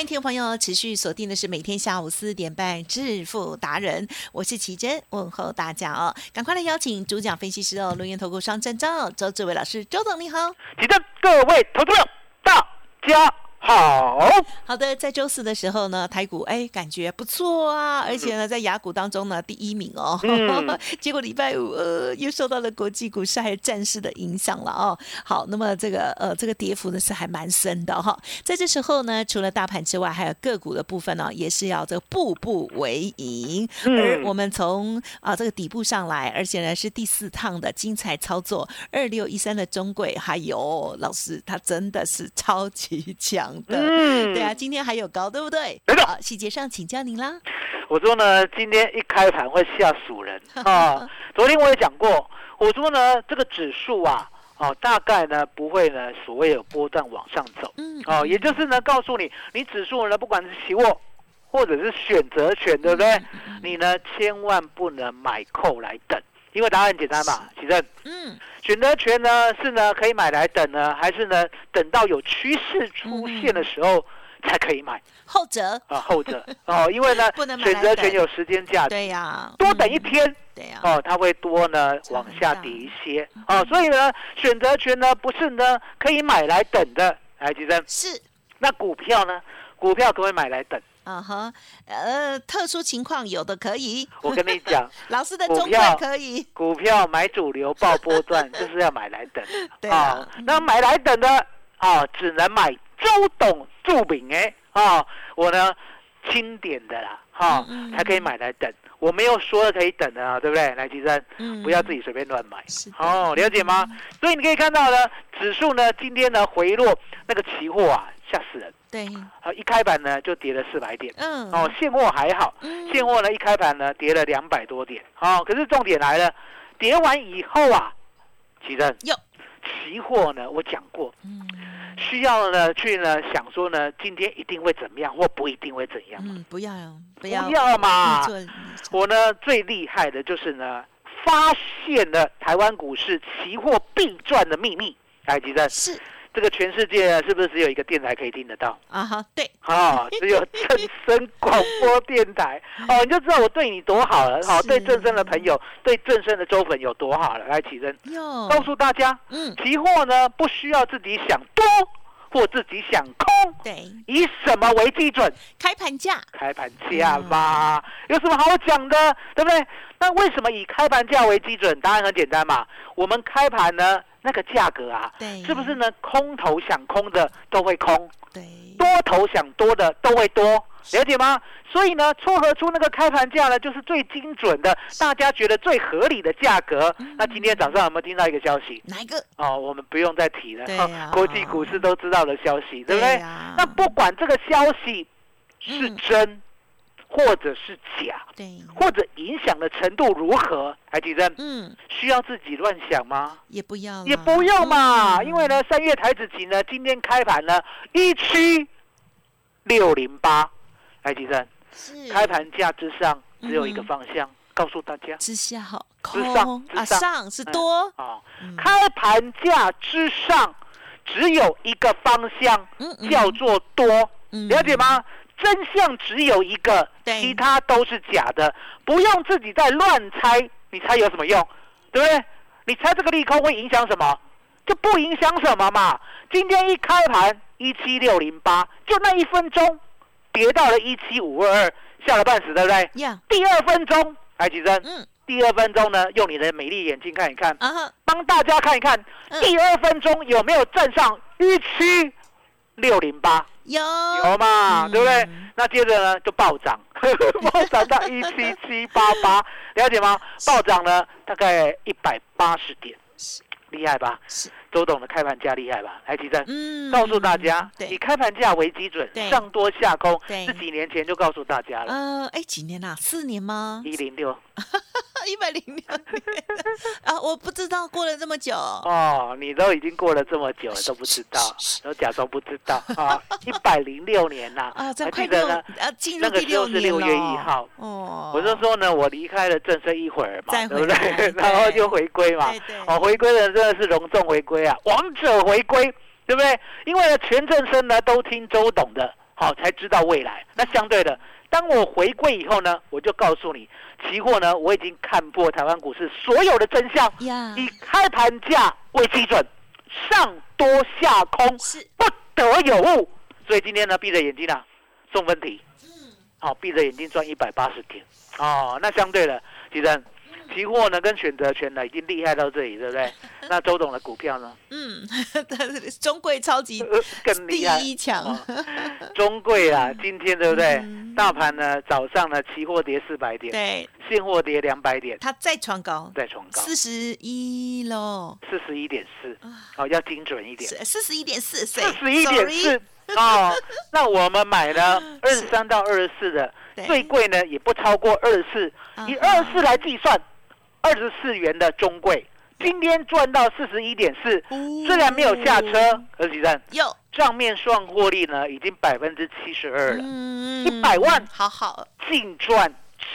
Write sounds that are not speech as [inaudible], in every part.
欢迎听众朋友持续锁定的是每天下午四点半致富达人，我是奇珍，问候大家哦，赶快来邀请主讲分析师哦，龙岩投顾双证照周志伟老师，周总你好，奇珍，各位投资者大家。好好的，在周四的时候呢，台股哎感觉不错啊，而且呢在雅股当中呢第一名哦。[laughs] 结果礼拜五呃又受到了国际股市还有战事的影响了哦。好，那么这个呃这个跌幅呢是还蛮深的哈。在这时候呢，除了大盘之外，还有个股的部分呢，也是要这个步步为营。而我们从啊这个底部上来，而且呢是第四趟的精彩操作，二六一三的中轨，还有老师他真的是超级强。嗯，对啊，今天还有高，对不对？好，细节上请教您啦。我说呢，今天一开盘会吓死人 [laughs] 啊！昨天我也讲过，我说呢，这个指数啊，哦，大概呢不会呢所谓有波段往上走，嗯，哦，也就是呢告诉你，你指数呢不管是期货或者是选择权，对不对？你呢千万不能买扣来等。因为答案很简单嘛，其正。嗯，选择权呢是呢可以买来等呢，还是呢等到有趋势出现的时候才可以买？后者。啊，后者。哦，因为呢 [laughs] 选择权有时间价值，对呀，多等一天，对呀，哦，它会多呢往下跌一些，哦，所以呢选择权呢不是呢可以买来等的，来，其正。是，那股票呢？股票可以买来等。啊哈，呃，特殊情况有的可以。我跟你讲，[laughs] 老师的中票可以。股票买主流报波段，[laughs] 就是要买来等。对啊，那买来等的啊，只能买周董著名哎啊，我呢经典的啦哈，才可以买来等。我没有说可以等的啊，对不对？来，吉生，不要自己随便乱买。哦，了解吗？所以你可以看到呢，指数呢今天呢回落，那个期货啊吓死人。对，好，一开盘呢就跌了四百点。嗯，哦，现货还好，现货呢一开盘呢跌了两百多点。哦，可是重点来了，跌完以后啊，奇正，有期货呢，我讲过，嗯，需要呢去呢想说呢，今天一定会怎么样，或不一定会怎样。嗯，不要，不要嘛。我呢最厉害的就是呢，发现了台湾股市期货必赚的秘密。来，奇正是。这个全世界是不是只有一个电台可以听得到？啊哈，对，啊，只有正声广播电台。[laughs] 哦，你就知道我对你多好了，好，对正声的朋友，对正声的周粉有多好了。来，启真，告诉大家，嗯，期货呢不需要自己想多或自己想空，对，以什么为基准？开盘价，开盘价嘛，有什么好讲的，对不对？那为什么以开盘价为基准？答案很简单嘛，我们开盘呢那个价格啊，对，是不是呢？空头想空的都会空，对，多头想多的都会多，了解吗？所以呢，撮合出那个开盘价呢，就是最精准的，大家觉得最合理的价格。那今天早上有没有听到一个消息？哪一个？哦，我们不用再提了，国际股市都知道的消息，对不对？呀那不管这个消息是嗯真或者是假，对，或者影响的程度如何，海吉珍嗯，需要自己乱想吗？也不要，也不用嘛，嗯因为呢，三月台子期呢，今天开盘呢一七六零八，海吉珍是。开盘价之上只有一个嗯方向，告诉大家。之下好，之上空啊，之上。上是多，啊，嗯。开盘价之上只有一个方向，叫做多，嗯。了解吗？真相只有一个，其他都是假的，不用自己再乱猜，你猜有什么用？对不对？你猜这个利空会影响什么？就不影响什么嘛。今天一开盘一七六零八，就那一分钟跌到了一七五二二，吓了半死，对不对？呀，第二分钟，来几针？嗯第二分钟呢，用你的美丽眼睛看一看，啊哈，帮大家看一看，嗯第二分钟有没有站上一七六零八？有有嘛，嗯对不对？那接着呢就暴涨，[laughs] [laughs] 暴涨到一七七八八，了解吗？暴涨呢大概一百八十点，厉害吧？是周董的开盘价厉害吧？来，吉正。嗯告诉大家，以，开盘价为基准，上多下空，是几年前就告诉大家了。呃，哎，几年啦？四年吗？一零六 [laughs] 一百零六年 [laughs] 啊，我不知道过了这么久，哦，你都已经过了这么久了都不知道，都假装不知道啊！一百零六年呐，[laughs] 啊，这还记得呢？啊，进入那个第时候是6六月1号哦，我就说呢，我离开了正生一会儿嘛，对不对？然后就回归嘛对对，哦，回归的真的是隆重回归啊，王者回归，对不对？因为呢，全正生呢都听周董的，好、才知道未来。那相对的，当我回归以后呢，我就告诉你，期货呢我已经看破台湾股市所有的真相，呀，以开盘价为基准，上多下空，是不得有误。所以今天呢，闭着眼睛啊，送分题，好、闭着眼睛赚一百八十点，哦，那相对的，其实期货呢跟选择权呢已经厉害到这里，对不对？[laughs] 那周董的股票呢，嗯，[laughs] 中贵超级呃，更第厉害。一强哦，中贵啊，[laughs] 今天对不对？嗯。大盘呢早上呢期货跌四百点，对，现货跌两百点，它再创高，再创高四十一喽，四十一点四，好要精准一点。四十一点四，四十一点四哦，那我们买了，二十三到二十四的最贵呢也不超过二十四，以二十四来计算，二十四元的中贵，今天赚到四十一点四，虽然没有下车，可是实有。账面算获利呢已经百分之七十二了，嗯100万。好好，净赚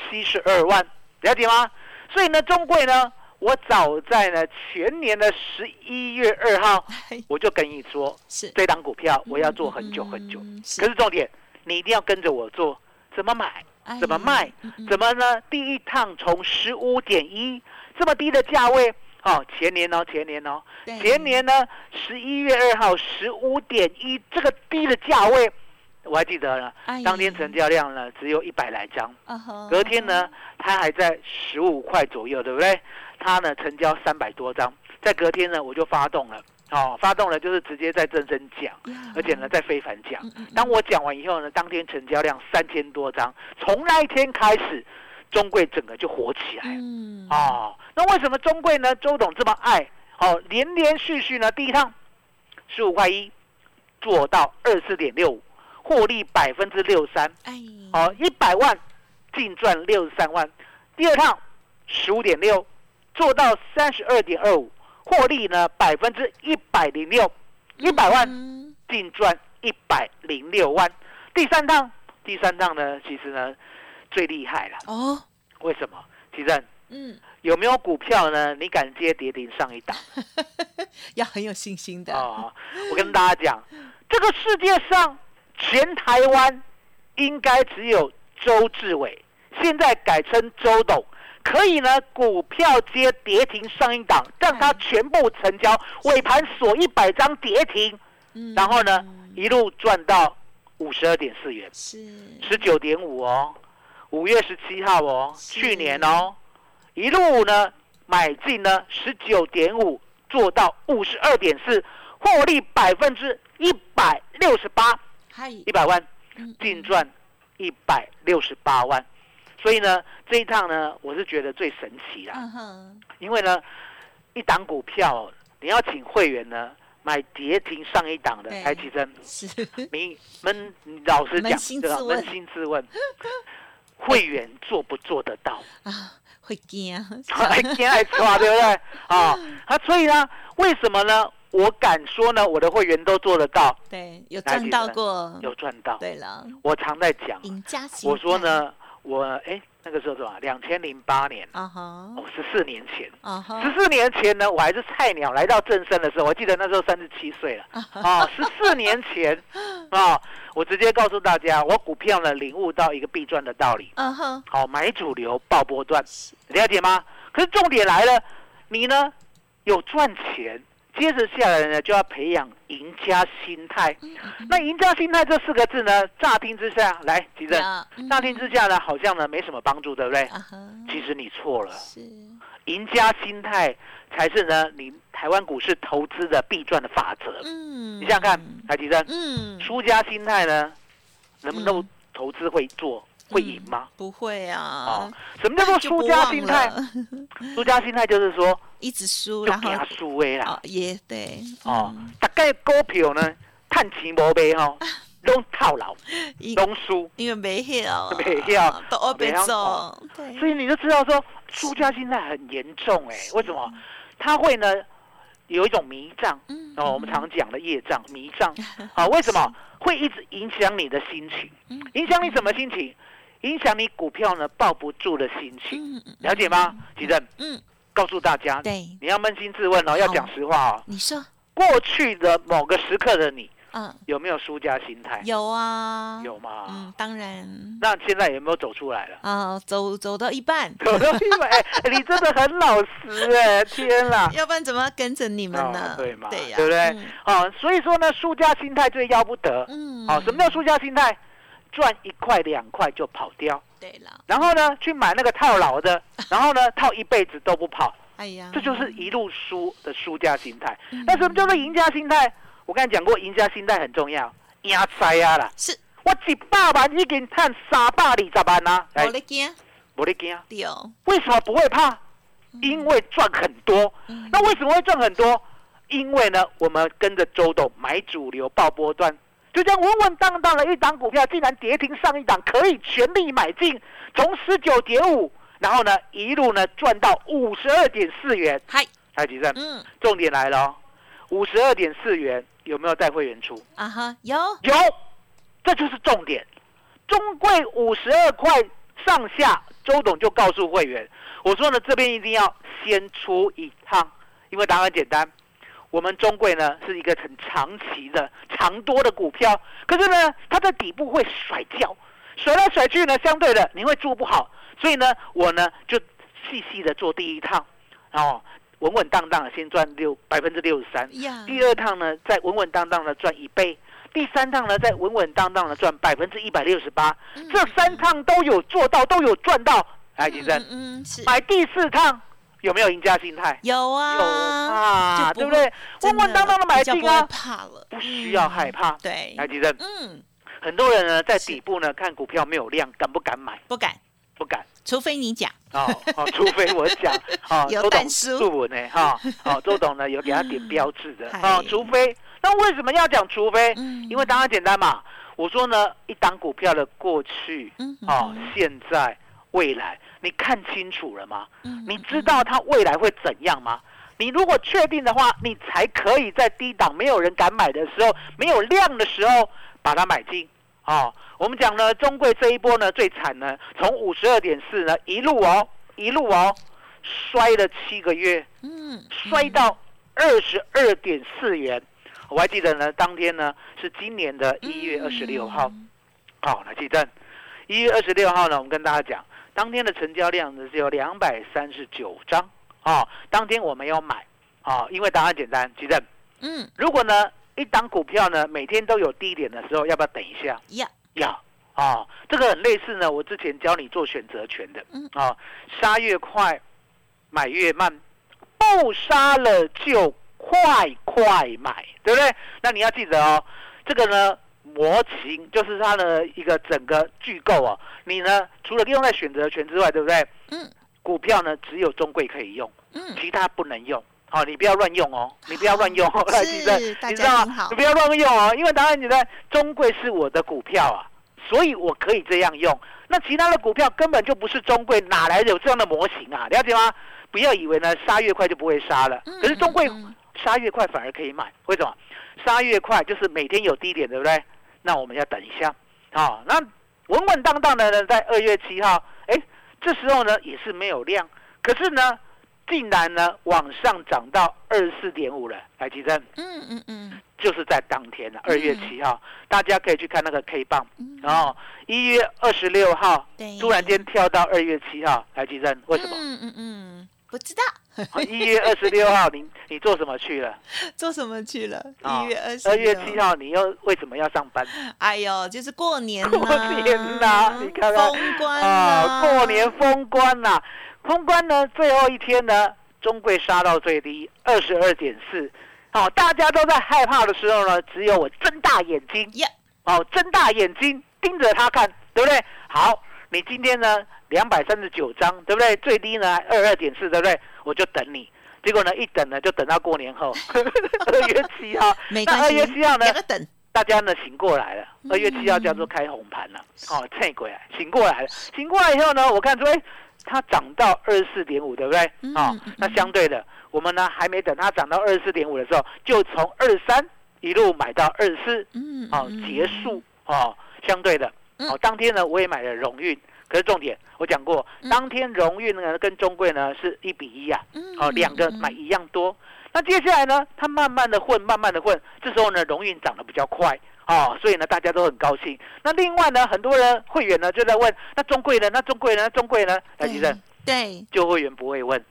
七十二万，了解吗？所以呢，中贵呢，我早在呢前年的十一月二号，我就跟你说，是。这档股票我要做很久很久。嗯是。可是重点，你一定要跟着我做，怎么买，哎怎么卖怎么呢？第一趟从十五点一这么低的价位，哦，前年哦，前年哦，前年呢十一月二号十五点一这个低的价位，我还记得呢哎，当天成交量呢只有一百来张，隔天呢它还在十五块左右，对不对？它呢成交三百多张，在隔天呢我就发动了。哦，发动了就是直接在正身讲，而且呢在非凡讲。当我讲完以后呢，当天成交量三千多张，从那一天开始，中贵整个就火起来了。嗯哦，那为什么中贵呢？周董这么爱？哦，连连续续呢，第一趟十五块一做到二四点六五，获利百分之六三，哎哦，一百万净赚六十三万。第二趟十五点六做到三十二点二五，获利呢百分之一百零六，一百万嗯净赚一百零六万。第三趟，第三趟呢，其实呢最厉害了，哦为什么？其实嗯有没有股票呢？你敢接跌停上一档 [laughs] 要很有信心的哦、我跟大家讲，这个世界上全台湾应该只有周志伟，现在改称周董，可以呢股票接跌停上一档，让它全部成交，尾盘锁一百张跌停，嗯。然后呢一路赚到五十二点四元，是。十九点五哦，五月十七号哦，去年哦，一路呢买进呢十九点五，做到五十二点四，获利百分之一百六十八，一百万嗯。净赚一百六十八万，所以呢这一趟呢我是觉得最神奇啦，嗯哼，因为呢一档股票你要请会员呢买跌停上一档的对台积针。是你们老实讲对吧？扪心自问，会员做不做得到？啊，会惊，[laughs] 还惊还抓，对不对？[laughs] 啊，啊，所以呢，为什么呢？我敢说呢，我的会员都做得到，对，有赚到过，有赚到。对了，我常在讲，我说，呢，我哎，那个时候什么？两千零八年，啊哈，哦，十四年前。啊哈，十四年前呢，我还是菜鸟，来到正生的时候，我记得那时候三十七岁了。啊，十四年前啊，我直接告诉大家，我股票呢领悟到一个必赚的道理。啊哈，好，买主流，报波段，了解吗？可是重点来了，你呢有赚钱，接着下来呢就要培养赢家心态。嗯那赢家心态这四个字呢，乍听之下，来，吉正，乍听之下呢，好像呢没什么帮助，对不对？其实你错了，是，赢家心态才是呢你台湾股市投资的必赚的法则。嗯，你想想看，来，吉正，嗯，输家心态呢，能不能投资会做，会赢吗？不会哦啊，，什么叫做输家心态？了 [laughs] 输家心态就是说，一直输，就然后惊输哎啦哦。也对，哦嗯，大概股票呢，趁钱无卖吼，[laughs] 拢套牢，因拢输。因为没晓，没晓都二被没晓走，所以你就知道说，输家心态很严重哎。为什么？他会呢有一种迷障嗯哦，我们常讲的业障、[laughs] 迷障啊。为什么会一直影响你的心情？嗯影响你什么心情？影响你股票呢抱不住的心情，了解吗？吉正，嗯，告诉大家，对，你要扪心自问哦，要讲实话哦。你说，过去的某个时刻的你，嗯，有没有输家心态？有啊，有吗？嗯，当然，那现在有没有走出来了？啊，走走到一半，走到一半，[laughs] 哎 [laughs] 你真的很老实哎！天啦！要不然怎么跟着你们呢？哦对嘛对呀，对不对嗯哦，所以说呢，输家心态最要不得。嗯，哦，什么叫输家心态？赚一块两块就跑掉，对了，然后呢，去买那个套牢的，[laughs] 然后呢，套一辈子都不跑，哎呀，这就是一路输的输家心态。嗯。那什么叫做赢家心态？我刚才讲过，赢家心态很重要，赢灾啊啦！是。我一百万已经赚三百二十万啦，我咧惊，我的惊，对哦，为什么不会怕？因为赚很多。嗯。那为什么会赚很多？因为呢，我们跟着周董买主流爆波段，就这样稳稳当当的一档股票，竟然跌停上一档，可以全力买进，从十九点五，然后呢一路呢赚到五十二点四元。嗨，台积电，嗯，重点来了哦，五十二点四元有没有带会员出？啊哈，有，有，这就是重点。中贵五十二块上下，周董就告诉会员，我说呢，这边一定要先出一趟，因为答案简单，我们中贵呢是一个很长期的长多的股票，可是呢，它在底部会甩掉，甩来甩去呢，相对的你会做不好，所以呢，我呢就细细的做第一趟，哦，稳稳当当的先赚六百分之六十三，呀，第二趟呢，再稳稳当当的赚一倍；第三趟呢，再稳稳当当的赚百分之一百六十八。嗯这三趟都有做到，都有赚到。来，吉正，嗯买第四趟有没有赢家心态？有啊，有啊，对不对？稳稳当当的买进啊，怕了，不需要害怕。对，来，吉正，嗯，很多人呢在底部呢看股票没有量，敢不敢买？不敢，不敢。除非你讲，哦哦，除非我讲。[laughs] 哦，周董注文呢哈，哦，[laughs] 周董呢有给他点标志的嗨。哦，除非那为什么要讲除非？嗯。因为答案简单嘛，我说呢，一档股票的过去嗯哦，现在、未来，你看清楚了吗？嗯你知道它未来会怎样吗？你如果确定的话，你才可以在低档没有人敢买的时候，没有量的时候把它买进。哦，我们讲呢，中贵这一波呢最惨呢，从五十二点四呢一路哦一路哦摔了七个月，嗯摔到二十二点四元。我还记得呢，当天呢是今年的一月二十六号。嗯好，来记得一月二十六号呢，我们跟大家讲，当天的成交量呢是有两百三十九张。哦，当天我没有买。哦，因为答案简单，记得嗯如果呢一档股票呢每天都有低点的时候，要不要等一下？要，要啊，这个很类似呢。我之前教你做选择权的，嗯啊，杀越快，买越慢，不杀了就快快买，对不对？那你要记得哦，这个呢模型就是它的一个整个巨构哦。你呢除了利用在选择权之外，对不对？嗯股票呢只有中贵可以用，嗯，其他不能用。好、你不要乱用哦，你不要乱用哦，[laughs] [laughs] 来是记得，大你知道？吗你不要乱用哦，因为当然你在中贵是我的股票啊，所以我可以这样用。那其他的股票根本就不是中贵，哪来的有这样的模型啊？了解吗？不要以为呢杀越快就不会杀了，嗯可是中贵杀越快反而可以买，为什么？杀越快就是每天有低点，对不对？那我们要等一下，好、那稳稳当当的呢，在二月七号，哎，这时候呢也是没有量，可是呢，竟然呢往上涨到二十四点五了，来吉珍，嗯嗯嗯。就是在当天了，二月七号，大家可以去看那个 K 棒，嗯，然后一月二十六号对，突然间跳到二月七号，来吉珍，为什么？嗯嗯嗯，不知道。一月二十六号，你你做什么去了？[laughs] 做什么去了？啊一月二十，二月七，号，你又为什么要上班？哎呦，就是过年过年呐你看看。封关啊，啦过年封关呐、封关呢，最后一天呢，中贵杀到最低二十二点四，好，大家都在害怕的时候呢，只有我睁大眼睛，呀，哦，睁大眼睛盯着他看，对不对？好，你今天呢两百三十九张，对不对？最低呢二二点四，对不对？我就等你。结果呢，一等呢就等到过年后，[laughs] 二月七号。那二月七号呢大家呢醒过来了，嗯。二月七号叫做开红盘了，哦，趁鬼来，醒过来了，醒过来以后呢，我看说，哎，它涨到二十四点五，对不对？哦那相对的，我们呢还没等它涨到二十四点五的时候，就从二三一路买到二十四，嗯，哦，嗯结束。哦，相对的，嗯哦，当天呢我也买了荣运，可是重点我讲过，嗯当天荣运呢跟中贵呢是一比一啊，嗯哦，两个买一样多。那接下来呢，它慢慢的混，慢慢的混，这时候呢，荣运涨得比较快，哦，所以呢，大家都很高兴。那另外呢，很多人会员呢就在问，那中贵呢？那中贵呢？那中贵呢？来，先生，对，旧会员不会问，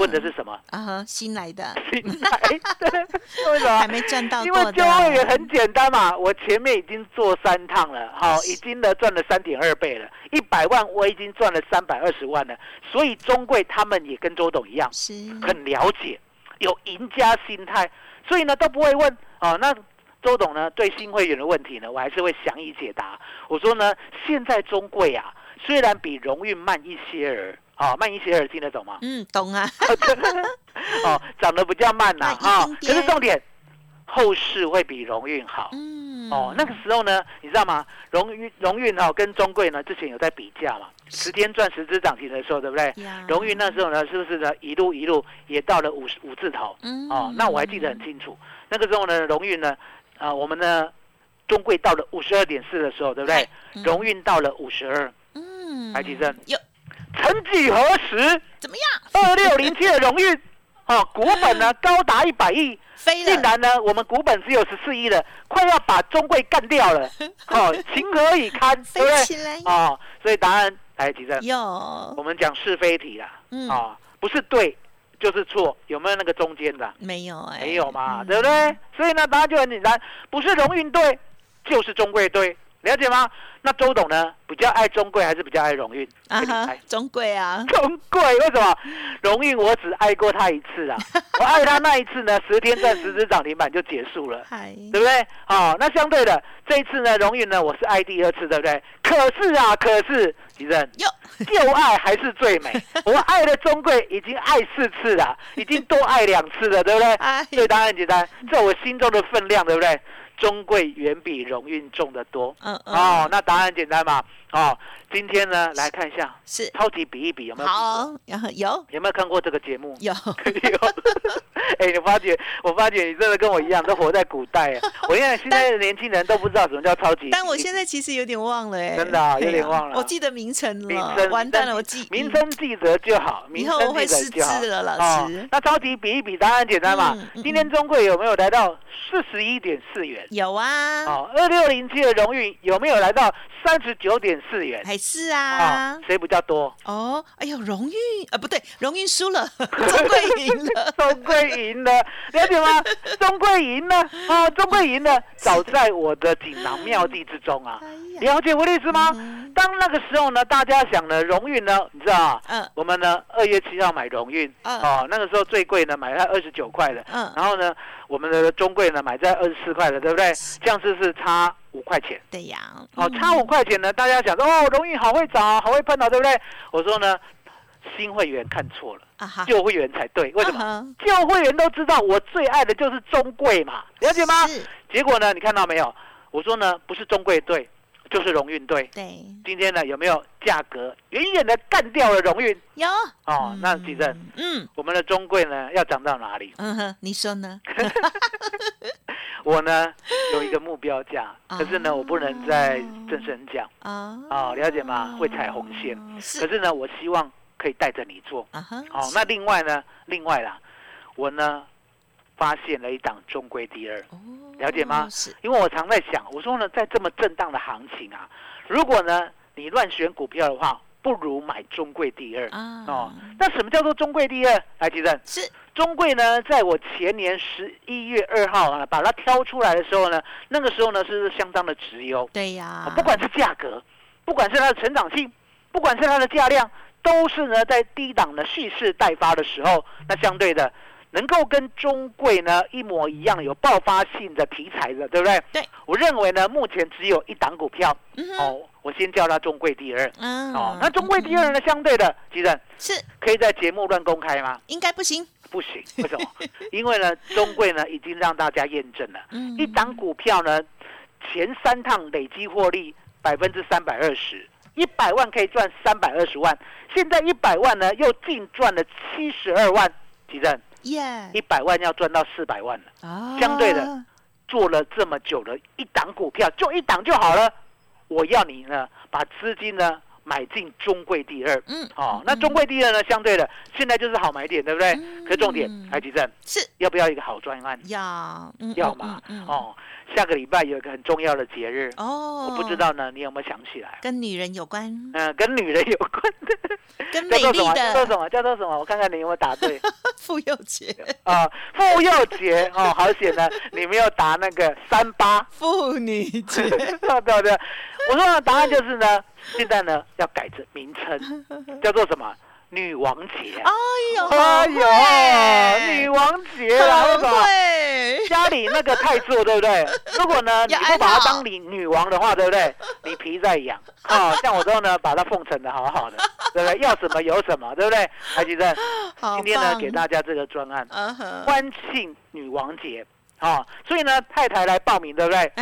问的是什么？啊哈，新来的，新来的，为什么？还没赚到因为旧会员很简单嘛，我前面已经做三趟了，好、已经呢赚了三点二倍了，一百万我已经赚了三百二十万了，所以中贵他们也跟周董一样，很了解，有赢家心态，所以呢都不会问哦。那周董呢对新会员的问题呢，我还是会详细解答。我说呢，现在中贵啊，虽然比荣运慢一些儿，哦，慢一些耳听得懂吗？嗯，懂啊，[laughs] 哦，涨得比较慢呐、啊，慢一丁点可是重点，后市会比荣运好。嗯，哦，那个时候呢，你知道吗？荣运荣运哦跟中贵呢之前有在比价嘛，十天赚十只涨停的时候，对不对？呀荣运那时候呢，是不是呢一路一路也到了五十五字头？嗯哦，那我还记得很清楚。那个时候呢，荣运呢，啊、我们呢中贵到了五十二点四的时候，对不对？嗯荣运到了五十二，嗯，台积电有曾几何时，怎么样？二六零七的荣誉，哦，股本呢高达一百亿，竟然呢，我们股本只有十四亿了，快要把中贵干掉了，[laughs] 哦，情何以堪，对不对？哦，所以答案来，吉正，有我，们讲是非题啦，嗯，啊、不是对就是错，有没有那个中间的？没有哎，没有嘛，嗯。对不对？所以呢，答案就很简单，不是荣运对，就是中贵对，了解吗？那周董呢，比较爱中贵还是比较爱荣运？啊哈中贵啊，中贵为什么？荣运我只爱过他一次啊，[laughs] 我爱他那一次呢，十天赚十只涨停板就结束了。嗨，对不对？好、那相对的，这一次呢，荣运呢，我是爱第二次，对不对？可是啊，可是，吉正，哟，旧爱还是最美。[laughs] 我爱的中贵已经爱四次了，已经多爱两次了，对不对？哎，所以答案很简单，在我心中的分量，对不对？中贵远比荣运重得多。嗯嗯，哦，那答案很简单嘛。哦，今天呢，来看一下是超级比一比有没有？好，然后有有没有看过这个节目？有，[laughs] 有，哎、你发觉，我发觉你真的跟我一样，都活在古代啊！我现在 [laughs] 现在的年轻人都不知道什么叫超级但我现在其实有点忘了哎，真的啊有点忘了我记得名称名了，称完蛋了，我记名称记得就好，名称我会得就好智。了，老哦师，那超级比一比，答案简单嘛嗯嗯。今天中贵有没有来到四十一点四元？有啊，哦，二六零七的荣誉有没有来到三十九点四元？还是啊哦，，谁比较多？哦，哎呦，荣誉啊，不对，荣誉输了，[laughs] 中贵赢了，[laughs] 中贵赢了，了解吗？[laughs] 中贵赢了啊，中贵赢了，早在我的锦囊妙计之中啊。了解我的意思吗？当那个时候呢，大家想呢荣运呢，你知道嗯，我们呢二月七号买荣运，哦，那个时候最贵呢买在二十九块的，嗯，然后呢，我们的中贵呢买在二十四块的，对不对？这样子是差五块钱。对呀。哦，差五块钱呢，大家想说哦，荣运好会找，好会喷的，对不对？我说呢，新会员看错了，旧会员才对。为什么？旧会员都知道我最爱的就是中贵嘛，了解吗？结果呢，你看到没有？我说呢，不是中贵队。就是荣运队。对，今天呢有没有价格远远的干掉了荣运？有。哦，那几正，嗯，我们的中贵呢要涨到哪里？嗯哼，你说呢？[laughs] 我呢有一个目标价，可是呢我不能再正声讲啊。哦，了解吗？会踩红线。可是呢，我希望可以带着你做。哦，那另外呢，另外啦，我呢。发现了一档中规第二，了解吗？是，因为我常在想，我说呢，在这么震荡的行情啊，如果呢你乱选股票的话，不如买中贵第二啊。哦，那什么叫做中贵第二？来，吉正，是中贵呢，在我前年十一月二号啊，把它挑出来的时候呢，那个时候呢是相当的直优。对呀，不管是价格，不管是它的成长性，不管是它的价量，都是呢在低档的蓄势待发的时候，那相对的。能够跟中贵呢一模一样有爆发性的题材的，对不对？对，我认为呢，目前只有一档股票，哦，我先叫它中贵第二，嗯，哦，那中贵第二呢，相对的，吉正是可以在节目乱公开吗？应该不行，不行，为什么？[laughs] 因为呢，中贵呢已经让大家验证了，一档股票呢前三趟累积获利百分之三百二十，一百万可以赚三百二十万，现在一百万呢又净赚了七十二万，吉正。耶，一百万要赚到四百万了，相对的，做了这么久的一档股票，就一档就好了。我要你呢，把资金呢买进中贵第二，嗯，哦，那中贵第二呢，相对的，现在就是好买点，对不对？可是重点，海吉正是要不要一个好专案？要，要嘛，哦。下个礼拜有一个很重要的节日哦，我不知道呢，你有没有想起来？跟女人有关？嗯，跟女人有关的，跟 [laughs] 美丽的叫做什么？叫做什么？我看看你有没有答对。[laughs] 妇幼节啊，妇幼节哦，好险呢，你没有答那个三八妇女节。[laughs] 对对对，我说的答案就是呢，现在呢要改成名称，叫做什么？女王节，哎呦，哎呦，女王节啊，那个家里那个太座，对不对？[laughs] 如果呢，你不把她当女女王的话，对不对？你皮在痒 [laughs] 啊，像我之后呢，把它奉承的好好的，对不对？要什么有什么，对不对？还记得今天呢，给大家这个专案，欢庆女王节啊，所以呢，太太来报名，对不对？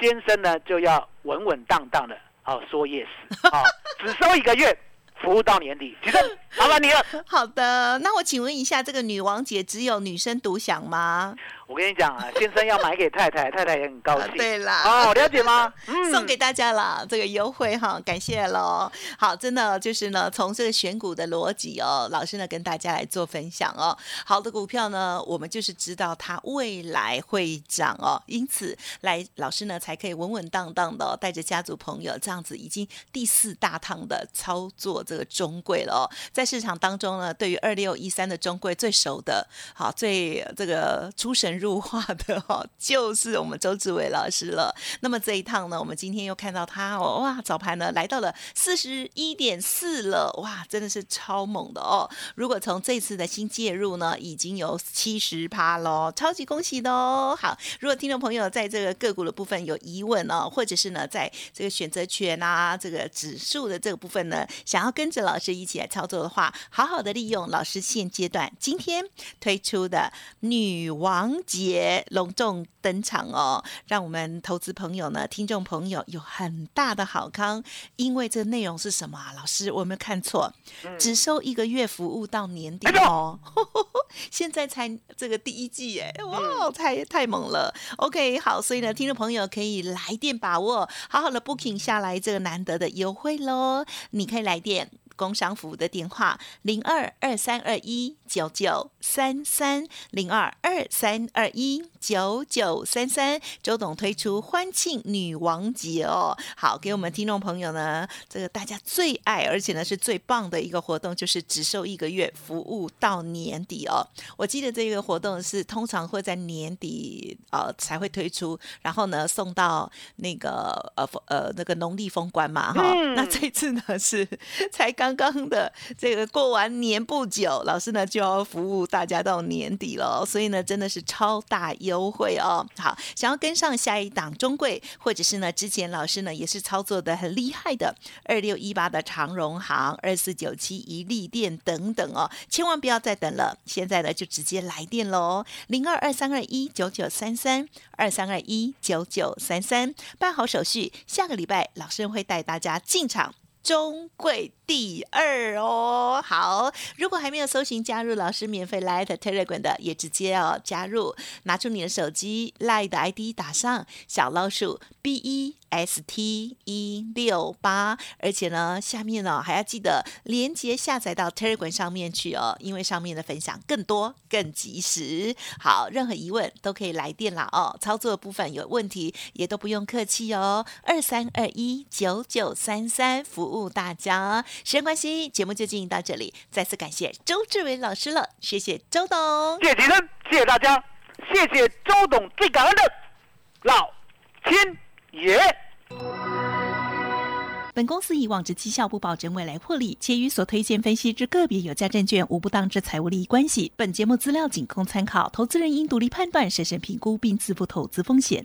先生呢就要稳稳当当的，哦，说 yes，好，[laughs] 只收一个月。服务到年底，其实 [laughs] 麻烦你了。好的，那我请问一下，这个女王节只有女生独享吗？我跟你讲啊，[laughs] 先生要买给太太，[laughs] 太太也很高兴。对啦，哦，了解吗？[laughs] 嗯送给大家了这个优惠哈，感谢喽。好，真的就是呢，从这个选股的逻辑哦，老师呢跟大家来做分享哦。好的股票呢，我们就是知道它未来会涨哦，因此来老师呢才可以稳稳当当的带着家族朋友这样子，已经第四大趟的操作这个中贵了哦。在市场当中呢，对于二六一三的中贵最熟的，好最这个出神。入化的哈，[laughs] 就是我们周志伟老师了。那么这一趟呢，我们今天又看到他哦，哇，早盘呢来到了四十一点四了，哇，真的是超猛的哦。如果从这次的新介入呢，已经有七十趴喽，超级恭喜的哦。好，如果听众朋友在这个个股的部分有疑问哦，或者是呢，在这个选择权啊，这个指数的这个部分呢，想要跟着老师一起来操作的话，好好的利用老师现阶段今天推出的女王。节隆重登场哦，让我们投资朋友呢、听众朋友有很大的好康。因为这内容是什么啊？老师，我有没有看错？只收一个月服务到年底哦，[laughs] 现在才这个第一季耶，哇，太太猛了。OK，好，所以呢，听众朋友可以来电把握，好好的 booking 下来这个难得的优惠喽。你可以来电。工商服务的电话零二二三二一九九三三零二二三二一九九三三。周董推出欢庆女王节哦，好，给我们听众朋友呢，这个大家最爱而且呢是最棒的一个活动，就是只收一个月，服务到年底哦。我记得这个活动是通常会在年底呃才会推出，然后呢送到那个呃呃那个农历封关嘛哈。那这次呢是才刚刚刚的这个过完年不久，老师呢就要服务大家到年底了，所以呢真的是超大优惠哦。好，想要跟上下一档中贵，或者是呢之前老师呢也是操作的很厉害的二六一八的长荣行、二四九七一利店等等哦，千万不要再等了，现在呢就直接来电喽，零二二三二一九九三三二三二一九九三三，办好手续，下个礼拜老师会带大家进场。中贵第二哦，好，如果还没有搜寻加入老师免费 Light Telegram 的，也直接要加入，拿出你的手机 Light 的 ID 打上小老鼠 B E S T 一六八，而且呢，下面呢还要记得连接下载到 Telegram 上面去哦，因为上面的分享更多更及时。好，任何疑问都可以来电啦哦，操作部分有问题也都不用客气哦，二三二一九九三三服。务大家，时间关系，节目就进行到这里。再次感谢周志伟老师了，谢谢周董，谢谢谢谢大家，谢谢周董，最感恩的老天爷。本公司以往之绩效不保证未来获利，且与所推荐分析之个别有价证券无不当之财务利益关系。本节目资料仅供参考，投资人应独立判断、审慎评估并自负投资风险。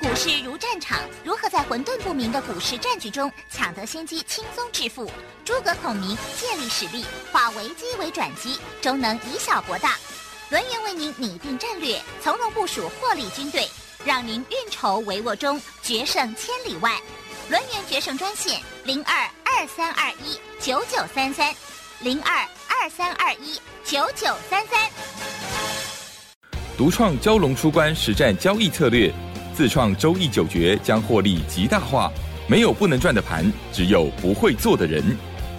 股市如战场，如何在混沌不明的股市战局中抢得先机，轻松致富？诸葛孔明借力使力，化危机为转机，终能以小博大。轮源为您拟定战略，从容部署获利军队，让您运筹帷幄中决胜千里外。轮源决胜专线零二二三二一九九三三零二二三二一九九三三。独创蛟龙出关实战交易策略。自创周易九诀将获利极大化，没有不能赚的盘，只有不会做的人。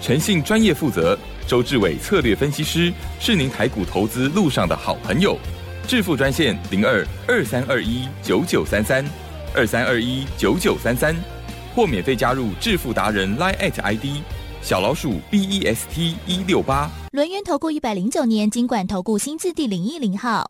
诚信、专业、负责，周志伟策略分析师是您台股投资路上的好朋友。致富专线零二二三二一九九三三二三二一九九三三，或免费加入致富达人 Line at ID 小老鼠 B E S T 一六八。轮源投顾一百零九年经管投顾新字第零一零号。